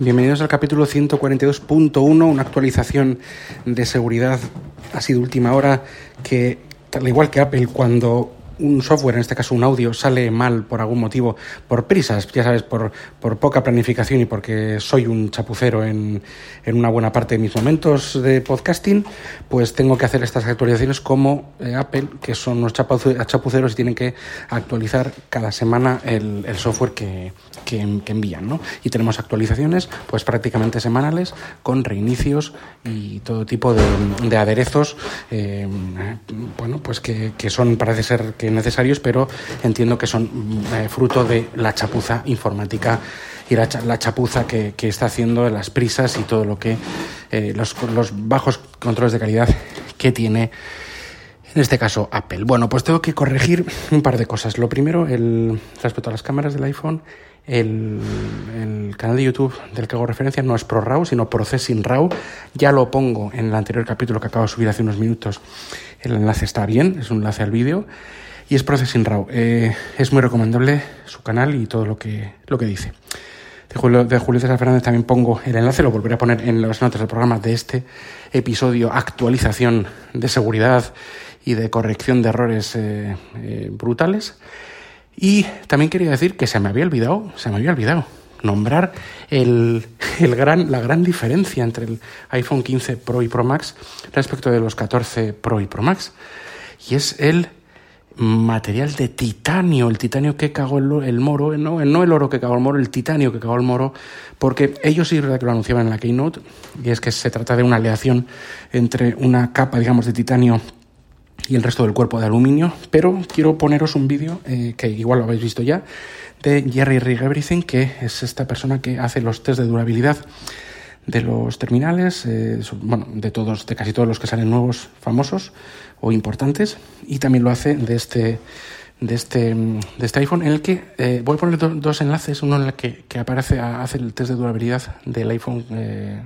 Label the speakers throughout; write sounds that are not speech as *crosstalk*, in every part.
Speaker 1: Bienvenidos al capítulo 142.1, una actualización de seguridad así de última hora que, tal igual que Apple, cuando un software, en este caso un audio, sale mal por algún motivo, por prisas, ya sabes, por, por poca planificación y porque soy un chapucero en, en, una buena parte de mis momentos de podcasting, pues tengo que hacer estas actualizaciones como eh, Apple, que son unos chapuceros y tienen que actualizar cada semana el, software que, que, que, envían, ¿no? Y tenemos actualizaciones, pues prácticamente semanales, con reinicios y todo tipo de, de aderezos, eh, bueno, pues que, que son, parece ser que necesarios, pero entiendo que son eh, fruto de la chapuza informática y la, la chapuza que, está haciendo las prisas y todo lo que eh, los, los bajos controles de calidad que tiene en este caso Apple. Bueno, pues tengo que corregir un par de cosas. Lo primero, el, respecto a las cámaras del iPhone, el, el, canal de YouTube del que hago referencia no es ProRAW, sino Processing RAW. Ya lo pongo en el anterior capítulo que acabo de subir hace unos minutos. El enlace está bien, es un enlace al vídeo y es Processing RAW. Eh, es muy recomendable su canal y todo lo que, lo que dice. De Julio, de Julio César Fernández también pongo el enlace, lo volveré a poner en las notas del programa de este episodio, actualización de seguridad y de corrección de errores eh, eh, brutales. Y también quería decir que se me había olvidado, se me había olvidado nombrar el, el gran, la gran diferencia entre el iPhone 15 Pro y Pro Max respecto de los 14 Pro y Pro Max. Y es el material de titanio, el titanio que cagó el, el moro, no, el oro que cagó el moro, el titanio que cagó el moro, porque ellos sí que lo anunciaban en la Keynote, y es que se trata de una aleación entre una capa, digamos, de titanio y el resto del cuerpo de aluminio, pero quiero poneros un vídeo, eh, que igual lo habéis visto ya, de Jerry Rig Everything, que es esta persona que hace los test de durabilidad de los terminales, eh, bueno, de todos, de casi todos los que salen nuevos, famosos o importantes, y también lo hace de este de este, de este iPhone, en el que eh, voy a poner do, dos enlaces, uno en el que, que, aparece, hace el test de durabilidad del iPhone eh,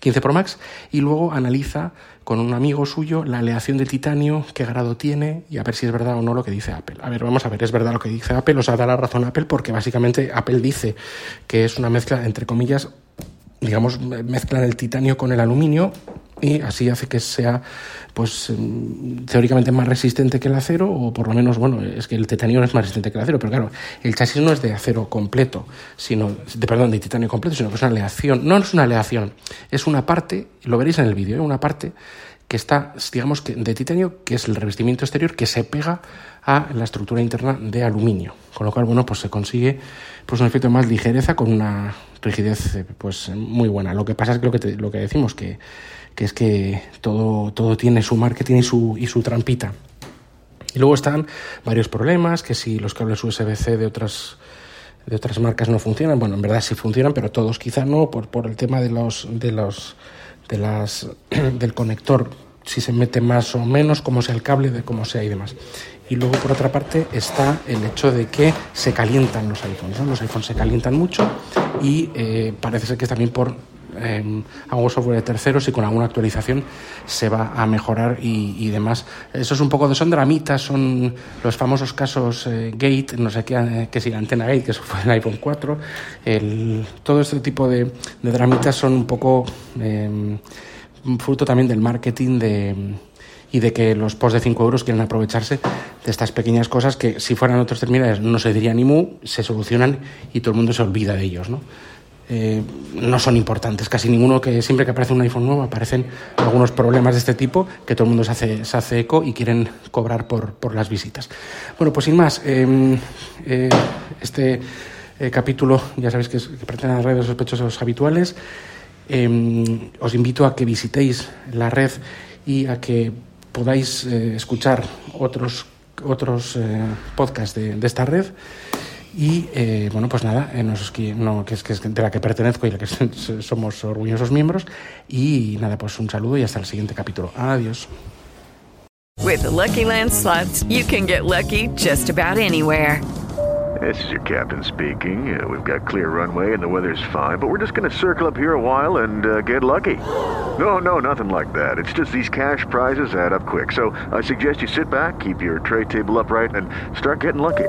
Speaker 1: 15 Pro Max, y luego analiza con un amigo suyo la aleación de titanio, qué grado tiene, y a ver si es verdad o no lo que dice Apple. A ver, vamos a ver, es verdad lo que dice Apple, o sea, da la razón Apple, porque básicamente Apple dice que es una mezcla, entre comillas, digamos, mezclan el titanio con el aluminio y así hace que sea, pues, teóricamente más resistente que el acero, o por lo menos, bueno, es que el titanio es más resistente que el acero, pero claro, el chasis no es de acero completo, sino, de, perdón, de titanio completo, sino que es una aleación. No es una aleación, es una parte, lo veréis en el vídeo, ¿eh? una parte que está, digamos, que de titanio, que es el revestimiento exterior que se pega a la estructura interna de aluminio. Con lo cual, bueno, pues se consigue pues un efecto de más ligereza con una rigidez pues muy buena. Lo que pasa es que lo que, te, lo que decimos, que, que, es que todo, todo tiene su marketing y su, y su trampita. Y luego están varios problemas, que si los cables USB-C de otras de otras marcas no funcionan, bueno, en verdad sí funcionan, pero todos quizá no, por, por el tema de los, de los de las *clears throat* del conector si se mete más o menos, como sea el cable, de cómo sea y demás. Y luego, por otra parte, está el hecho de que se calientan los iPhones. Los iPhones se calientan mucho y eh, parece ser que también por eh, algún software de terceros y con alguna actualización se va a mejorar y, demás. Eso es un poco de son dramitas, son los famosos casos eh, Gate, no sé qué, eh, que si la antena Gate, que eso fue el iPhone 4. El, todo este tipo de, de dramitas son un poco eh, fruto también del marketing de y de que los posts de 5 euros quieren aprovecharse de estas pequeñas cosas que si fueran otros terminales no se diría ni mu, se solucionan y todo el mundo se olvida de ellos, ¿no? Eh, no son importantes. Casi ninguno que siempre que aparece un iPhone nuevo aparecen algunos problemas de este tipo que todo el mundo se hace, se hace eco y quieren cobrar por, por las visitas. Bueno, pues sin más, eh, eh, este capítulo ya sabéis que, pertenece a las redes sospechosos habituales. os invito a que visitéis la red y a que podáis escuchar otros, otros podcasts de, de esta red Y eh, bueno, pues nada, eh, no, es que, no, que, es, que es de la que pertenezco y la que *laughs* somos orgullosos miembros. Y nada, pues un saludo y hasta el siguiente capítulo. Adiós.
Speaker 2: With the Lucky Land slots, you can get lucky just about anywhere.
Speaker 3: This is your captain speaking. Uh, we've got clear runway and the weather's fine, but we're just going to circle up here a while and uh, get lucky. No, no, nothing like that. It's just these cash prizes add up quick. So I suggest you sit back, keep your tray table upright, and start getting lucky.